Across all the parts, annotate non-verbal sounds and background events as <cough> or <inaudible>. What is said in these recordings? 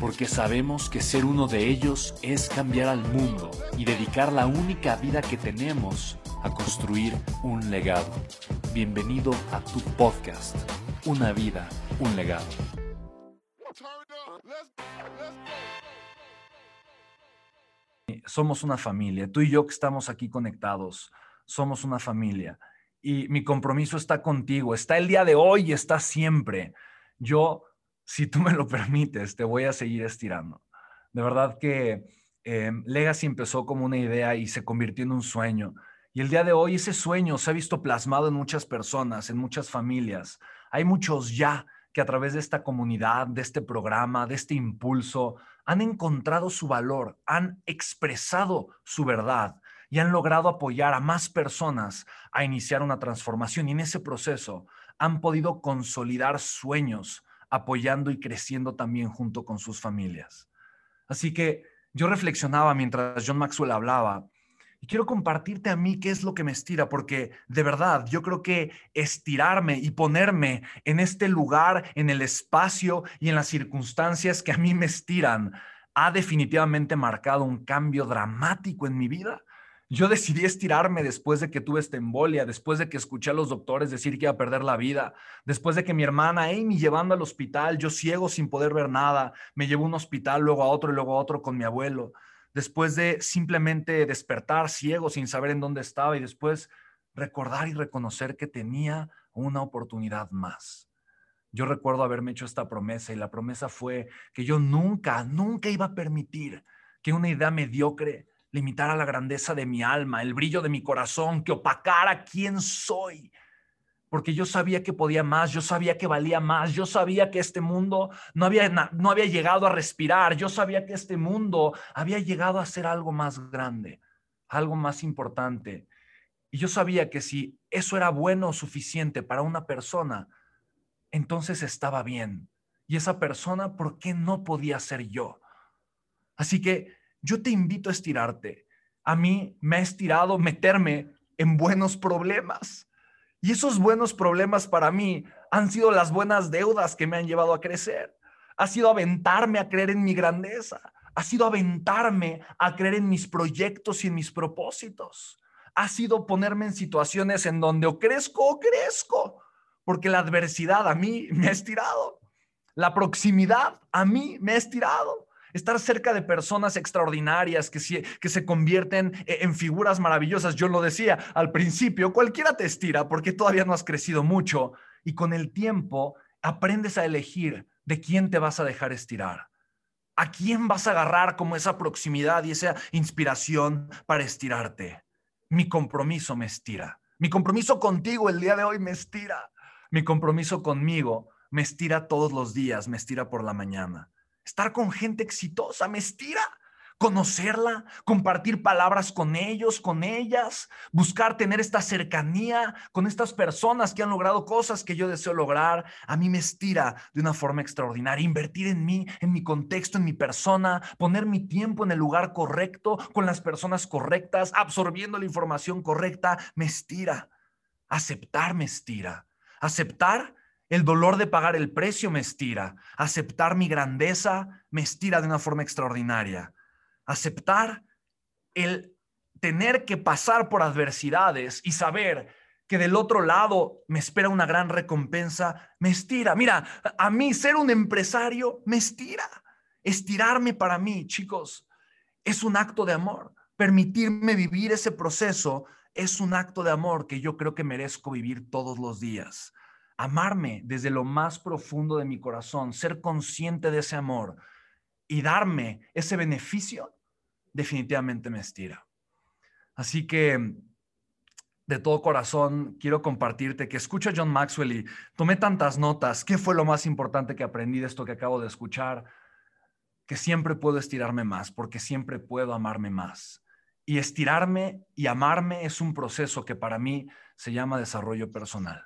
porque sabemos que ser uno de ellos es cambiar al mundo y dedicar la única vida que tenemos a construir un legado. Bienvenido a tu podcast, Una vida, un legado. Somos una familia, tú y yo que estamos aquí conectados, somos una familia y mi compromiso está contigo, está el día de hoy y está siempre. Yo si tú me lo permites, te voy a seguir estirando. De verdad que eh, Legacy empezó como una idea y se convirtió en un sueño. Y el día de hoy ese sueño se ha visto plasmado en muchas personas, en muchas familias. Hay muchos ya que a través de esta comunidad, de este programa, de este impulso, han encontrado su valor, han expresado su verdad y han logrado apoyar a más personas a iniciar una transformación. Y en ese proceso han podido consolidar sueños, apoyando y creciendo también junto con sus familias. Así que yo reflexionaba mientras John Maxwell hablaba y quiero compartirte a mí qué es lo que me estira, porque de verdad yo creo que estirarme y ponerme en este lugar, en el espacio y en las circunstancias que a mí me estiran, ha definitivamente marcado un cambio dramático en mi vida yo decidí estirarme después de que tuve esta embolia, después de que escuché a los doctores decir que iba a perder la vida, después de que mi hermana Amy llevando al hospital, yo ciego sin poder ver nada, me llevó a un hospital, luego a otro y luego a otro con mi abuelo, después de simplemente despertar ciego sin saber en dónde estaba y después recordar y reconocer que tenía una oportunidad más. Yo recuerdo haberme hecho esta promesa y la promesa fue que yo nunca, nunca iba a permitir que una idea mediocre limitara la grandeza de mi alma, el brillo de mi corazón, que opacara quién soy. Porque yo sabía que podía más, yo sabía que valía más, yo sabía que este mundo no había, no había llegado a respirar, yo sabía que este mundo había llegado a ser algo más grande, algo más importante. Y yo sabía que si eso era bueno o suficiente para una persona, entonces estaba bien. Y esa persona, ¿por qué no podía ser yo? Así que yo te invito a estirarte. A mí me ha estirado meterme en buenos problemas. Y esos buenos problemas para mí han sido las buenas deudas que me han llevado a crecer. Ha sido aventarme a creer en mi grandeza. Ha sido aventarme a creer en mis proyectos y en mis propósitos. Ha sido ponerme en situaciones en donde o crezco o crezco. Porque la adversidad a mí me ha estirado. La proximidad a mí me ha estirado estar cerca de personas extraordinarias que, que se convierten e, en figuras maravillosas. Yo lo decía al principio, cualquiera te estira porque todavía no has crecido mucho y con el tiempo aprendes a elegir de quién te vas a dejar estirar. ¿A quién vas a agarrar como esa proximidad y esa inspiración para estirarte? Mi compromiso me estira. Mi compromiso contigo el día de hoy me estira. Mi compromiso conmigo me estira todos los días, me estira por la mañana estar con gente exitosa, me estira. Conocerla, compartir palabras con ellos, con ellas, buscar tener esta cercanía con estas personas que han logrado cosas que yo deseo lograr, a mí me estira de una forma extraordinaria. Invertir en mí, en mi contexto, en mi persona, poner mi tiempo en el lugar correcto, con las personas correctas, absorbiendo la información correcta, me estira. Aceptar me estira. Aceptar el dolor de pagar el precio me estira. Aceptar mi grandeza me estira de una forma extraordinaria. Aceptar el tener que pasar por adversidades y saber que del otro lado me espera una gran recompensa, me estira. Mira, a mí ser un empresario me estira. Estirarme para mí, chicos, es un acto de amor. permitirme vivir ese proceso es un acto de amor que yo creo que merezco vivir todos los días. Amarme desde lo más profundo de mi corazón, ser consciente de ese amor y darme ese beneficio, definitivamente me estira. Así que de todo corazón quiero compartirte que escucho a John Maxwell y tomé tantas notas. ¿Qué fue lo más importante que aprendí de esto que acabo de escuchar? Que siempre puedo estirarme más porque siempre puedo amarme más. Y estirarme y amarme es un proceso que para mí se llama desarrollo personal.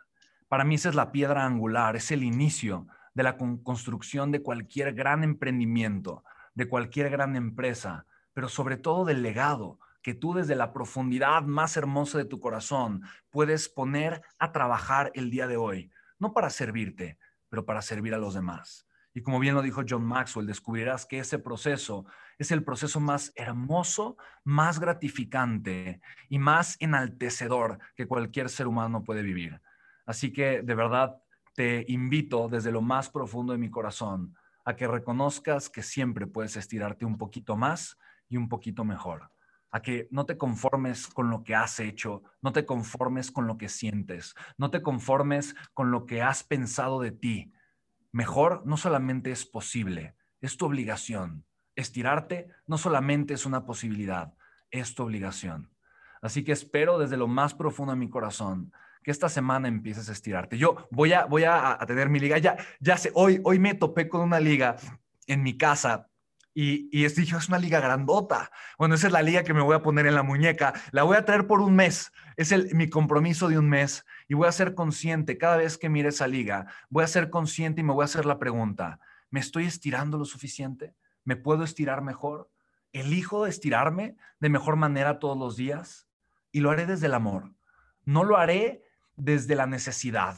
Para mí esa es la piedra angular, es el inicio de la construcción de cualquier gran emprendimiento, de cualquier gran empresa, pero sobre todo del legado, que tú desde la profundidad más hermosa de tu corazón puedes poner a trabajar el día de hoy, no para servirte, pero para servir a los demás. Y como bien lo dijo John Maxwell, descubrirás que ese proceso es el proceso más hermoso, más gratificante y más enaltecedor que cualquier ser humano puede vivir. Así que de verdad te invito desde lo más profundo de mi corazón a que reconozcas que siempre puedes estirarte un poquito más y un poquito mejor a que no te conformes con lo que has hecho, no te conformes con lo que sientes, no te conformes con lo que has pensado de ti. Mejor no solamente es posible, es tu obligación. Estirarte no solamente es una posibilidad, es tu obligación. Así que espero desde lo más profundo de mi corazón que esta semana empieces a estirarte. Yo voy a, voy a, tener mi liga. Ya, ya sé, hoy, hoy me topé con una liga en mi casa y, y dije, es una liga grandota. Bueno, esa es la liga que me voy a poner en la muñeca. La voy a traer por un mes. Es el, mi compromiso de un mes. Y voy a ser consciente, cada vez que mire esa liga, voy a ser consciente y me voy a hacer la pregunta, ¿me estoy estirando lo suficiente? ¿Me puedo estirar mejor? ¿Elijo estirarme de mejor manera todos los días? Y lo haré desde el amor. No lo haré desde la necesidad.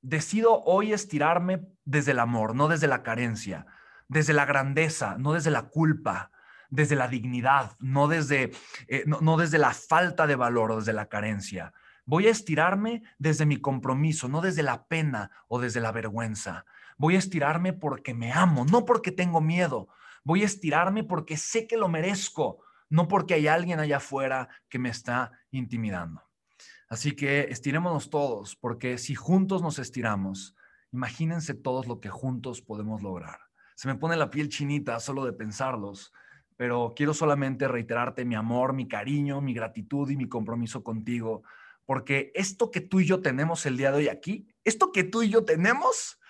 Decido hoy estirarme desde el amor, no desde la carencia desde la grandeza, no desde la culpa, desde la dignidad, no desde, eh, no, desde la falta de valor o desde la carencia. Voy a estirarme desde mi compromiso, no desde la pena o desde la vergüenza. Voy a estirarme porque me amo, no porque tengo miedo. Voy a estirarme porque sé que lo merezco, no porque hay alguien allá afuera que me está intimidando. Así que estirémonos todos, porque si juntos nos estiramos, imagínense todos lo que juntos podemos lograr se me pone la piel chinita solo de pensarlos, pero quiero solamente reiterarte mi amor, mi cariño, mi gratitud y mi compromiso contigo, porque esto que tú y yo tenemos el día de hoy aquí, esto que tú y yo tenemos,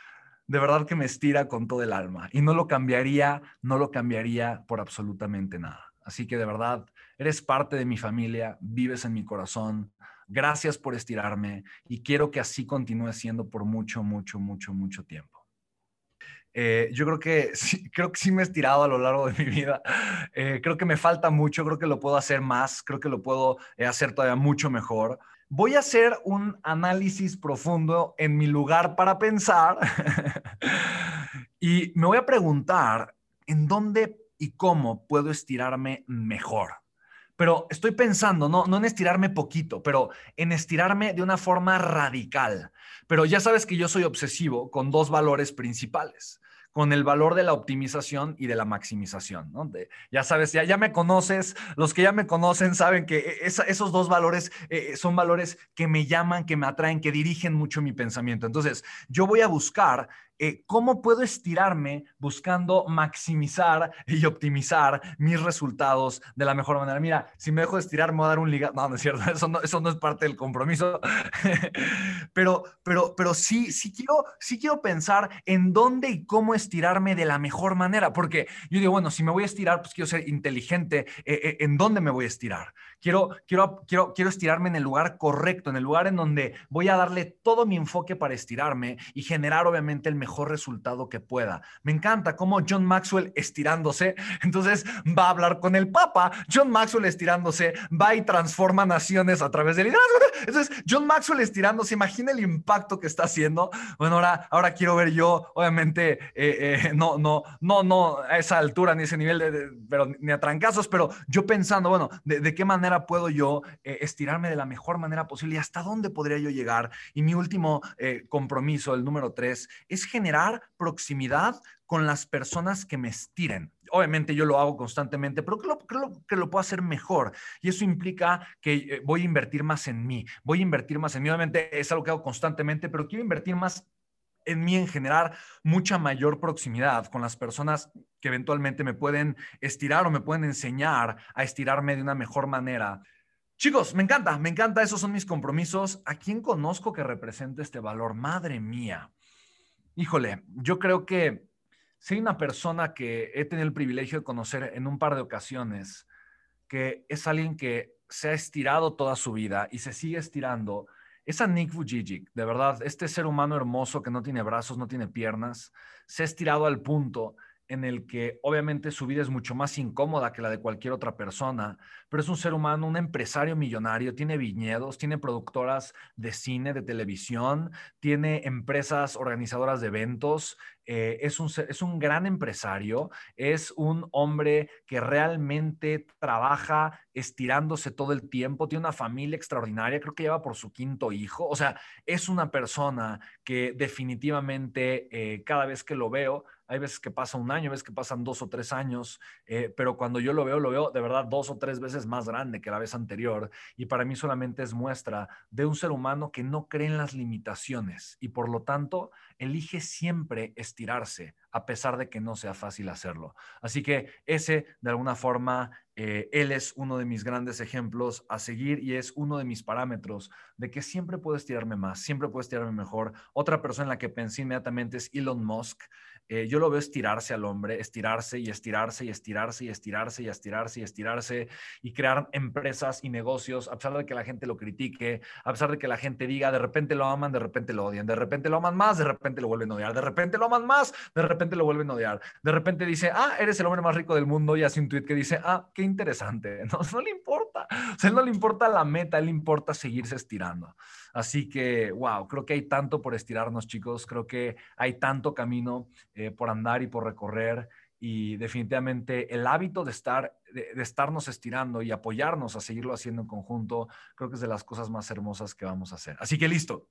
de verdad que me estira con todo el alma y no lo cambiaría, no lo cambiaría por absolutamente nada. Así que de verdad, eres parte de mi familia, vives en mi corazón. Gracias por estirarme y quiero que así continúe siendo por mucho, mucho, mucho, mucho tiempo. Eh, yo creo que, <laughs> sí, creo que sí me he estirado a lo largo de mi vida. Eh, creo que me falta mucho, creo que lo puedo hacer más, creo que lo puedo eh, hacer todavía mucho mejor. Voy a hacer un análisis profundo en mi lugar para pensar <laughs> y me voy a preguntar en dónde y cómo puedo estirarme mejor. Pero estoy pensando, no, no en estirarme poquito, pero en estirarme de una forma radical. Pero ya sabes que yo soy obsesivo con dos valores principales con el valor de la optimización y de la maximización. ¿no? ya sabes, ya, ya me conoces, los que ya me conocen saben que e, esos dos valores eh, son valores que me llaman, que me atraen, que dirigen mucho mi pensamiento. Entonces, yo voy a buscar eh, ¿cómo puedo estirarme buscando maximizar y optimizar mis resultados de la mejor manera? Mira, si me dejo de estirar, me voy a dar un liga. No, no es cierto, <laughs> eso no, eso no es parte del compromiso. <laughs> pero, pero, pero sí, sí quiero, sí quiero pensar en dónde y cómo estirarme de la mejor manera, porque yo digo, bueno, si me voy a estirar, pues quiero ser inteligente. Eh, eh, ¿En dónde me voy a estirar? Quiero, quiero, quiero, quiero estirarme en el lugar correcto, en el lugar en donde voy a darle todo mi enfoque para estirarme y generar obviamente el mejor resultado que pueda. Me encanta cómo John Maxwell estirándose, <laughs> entonces va a hablar con el Papa. John Maxwell estirándose va y transforma naciones a través del liderazgo. <laughs> Entonces, John Maxwell estirándose, imagina el impacto que está haciendo. Bueno, ahora, ahora quiero ver yo, obviamente, eh, eh, no, no, no, no a esa altura ni ese nivel, de, pero ni a trancazos, pero yo pensando, bueno, de qué manera puedo yo eh, estirarme de la mejor manera posible y hasta dónde podría yo llegar. Y mi último eh, compromiso, el número tres, es generar proximidad con las personas que me estiren. Obviamente yo lo hago constantemente, pero creo, que lo puedo hacer mejor. Y eso implica que eh, voy a invertir más en mí, voy a invertir más en mí. Obviamente es algo que hago constantemente, pero quiero invertir más en mí en generar mucha mayor proximidad con las personas que eventualmente me pueden estirar o me pueden enseñar a estirarme de una mejor manera. Chicos, me encanta, me encanta, esos son mis compromisos. ¿A quién conozco que represente este valor? Madre mía. Híjole, yo creo que hay una persona que he tenido el privilegio de conocer en un par de ocasiones, que es alguien que se ha estirado toda su vida y se sigue estirando, es a Nick Vujicic. De verdad, este ser humano hermoso que no tiene brazos, no tiene piernas, se ha estirado al punto en el que obviamente su vida es mucho más incómoda que la de cualquier otra persona, pero es un ser humano, un empresario millonario, tiene viñedos, tiene productoras de cine, de televisión, tiene empresas organizadoras de eventos, eh, es, un, es un gran empresario, es un hombre que realmente trabaja estirándose todo el tiempo, tiene una familia extraordinaria, creo que lleva por su quinto hijo, o sea, es una persona que definitivamente eh, cada vez que lo veo, hay veces que pasa un año, hay veces que pasan dos o tres años, eh, pero cuando yo lo veo, lo veo de verdad dos o tres veces más grande que la vez anterior. Y para mí solamente es muestra de un ser humano que no cree en las limitaciones y por lo tanto elige siempre estirarse, a pesar de que no sea fácil hacerlo. Así que ese, de alguna forma, eh, él es uno de mis grandes ejemplos a seguir y es uno de mis parámetros de que siempre puedo estirarme más, siempre puedo estirarme mejor. Otra persona en la que pensé inmediatamente es Elon Musk. Eh, yo lo veo estirarse al hombre, estirarse y estirarse y estirarse y estirarse y estirarse y estirarse y crear empresas y negocios, a pesar de que la gente lo critique, a pesar de que la gente diga, de repente lo aman, de repente lo odian, de repente lo aman más, de repente lo vuelven a odiar, de repente lo aman más, de repente lo vuelven a odiar, de repente dice, ah, eres el hombre más rico del mundo y hace un tweet que dice, ah, qué interesante, <laughs> no, no le importa, o sea, no le importa la meta, le importa seguirse estirando. Así que, wow, creo que hay tanto por estirarnos, chicos. Creo que hay tanto camino eh, por andar y por recorrer. Y definitivamente el hábito de, estar, de, estarnos estirando y apoyarnos a seguirlo haciendo en conjunto, creo que es de las cosas más hermosas que vamos a hacer. Así que listo.